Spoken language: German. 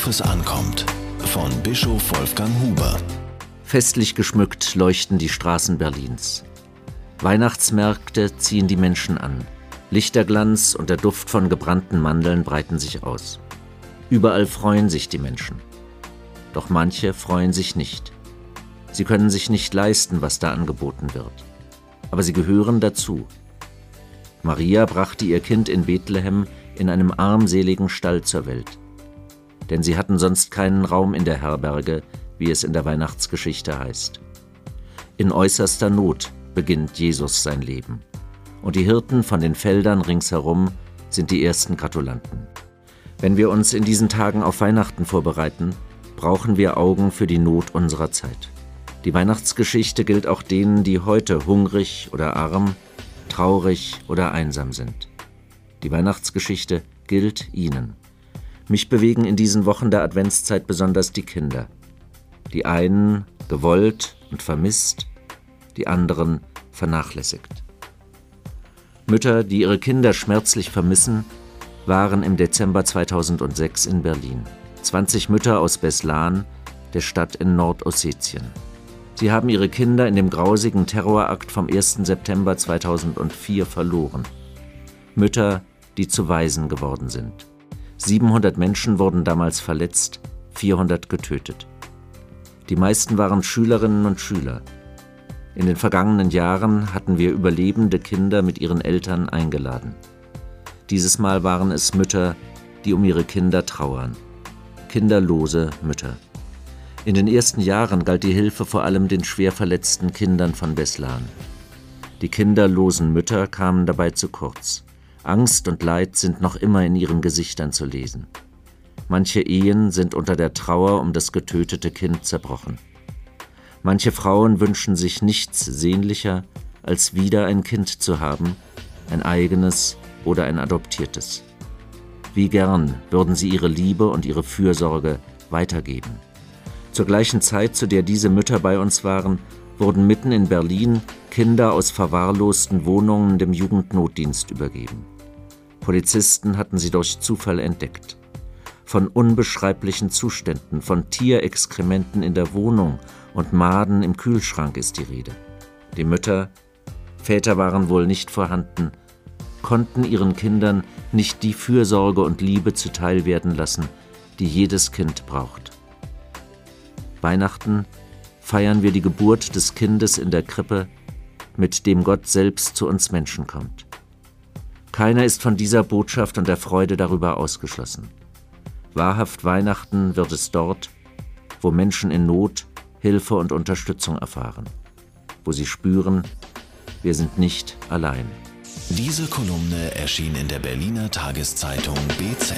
Worauf es ankommt. Von Bischof Wolfgang Huber. Festlich geschmückt leuchten die Straßen Berlins. Weihnachtsmärkte ziehen die Menschen an. Lichterglanz und der Duft von gebrannten Mandeln breiten sich aus. Überall freuen sich die Menschen. Doch manche freuen sich nicht. Sie können sich nicht leisten, was da angeboten wird. Aber sie gehören dazu. Maria brachte ihr Kind in Bethlehem in einem armseligen Stall zur Welt. Denn sie hatten sonst keinen Raum in der Herberge, wie es in der Weihnachtsgeschichte heißt. In äußerster Not beginnt Jesus sein Leben und die Hirten von den Feldern ringsherum sind die ersten Gratulanten. Wenn wir uns in diesen Tagen auf Weihnachten vorbereiten, brauchen wir Augen für die Not unserer Zeit. Die Weihnachtsgeschichte gilt auch denen, die heute hungrig oder arm, traurig oder einsam sind. Die Weihnachtsgeschichte gilt ihnen. Mich bewegen in diesen Wochen der Adventszeit besonders die Kinder. Die einen gewollt und vermisst, die anderen vernachlässigt. Mütter, die ihre Kinder schmerzlich vermissen, waren im Dezember 2006 in Berlin. 20 Mütter aus Beslan, der Stadt in Nordossetien. Sie haben ihre Kinder in dem grausigen Terrorakt vom 1. September 2004 verloren. Mütter, die zu Waisen geworden sind. 700 Menschen wurden damals verletzt, 400 getötet. Die meisten waren Schülerinnen und Schüler. In den vergangenen Jahren hatten wir überlebende Kinder mit ihren Eltern eingeladen. Dieses Mal waren es Mütter, die um ihre Kinder trauern. Kinderlose Mütter. In den ersten Jahren galt die Hilfe vor allem den schwer verletzten Kindern von Beslan. Die kinderlosen Mütter kamen dabei zu kurz. Angst und Leid sind noch immer in ihren Gesichtern zu lesen. Manche Ehen sind unter der Trauer um das getötete Kind zerbrochen. Manche Frauen wünschen sich nichts sehnlicher, als wieder ein Kind zu haben, ein eigenes oder ein adoptiertes. Wie gern würden sie ihre Liebe und ihre Fürsorge weitergeben. Zur gleichen Zeit, zu der diese Mütter bei uns waren, wurden mitten in Berlin Kinder aus verwahrlosten Wohnungen dem Jugendnotdienst übergeben. Polizisten hatten sie durch Zufall entdeckt. Von unbeschreiblichen Zuständen, von Tierexkrementen in der Wohnung und Maden im Kühlschrank ist die Rede. Die Mütter, Väter waren wohl nicht vorhanden, konnten ihren Kindern nicht die Fürsorge und Liebe zuteil werden lassen, die jedes Kind braucht. Weihnachten feiern wir die Geburt des Kindes in der Krippe, mit dem Gott selbst zu uns Menschen kommt. Keiner ist von dieser Botschaft und der Freude darüber ausgeschlossen. Wahrhaft Weihnachten wird es dort, wo Menschen in Not Hilfe und Unterstützung erfahren, wo sie spüren, wir sind nicht allein. Diese Kolumne erschien in der Berliner Tageszeitung BZ.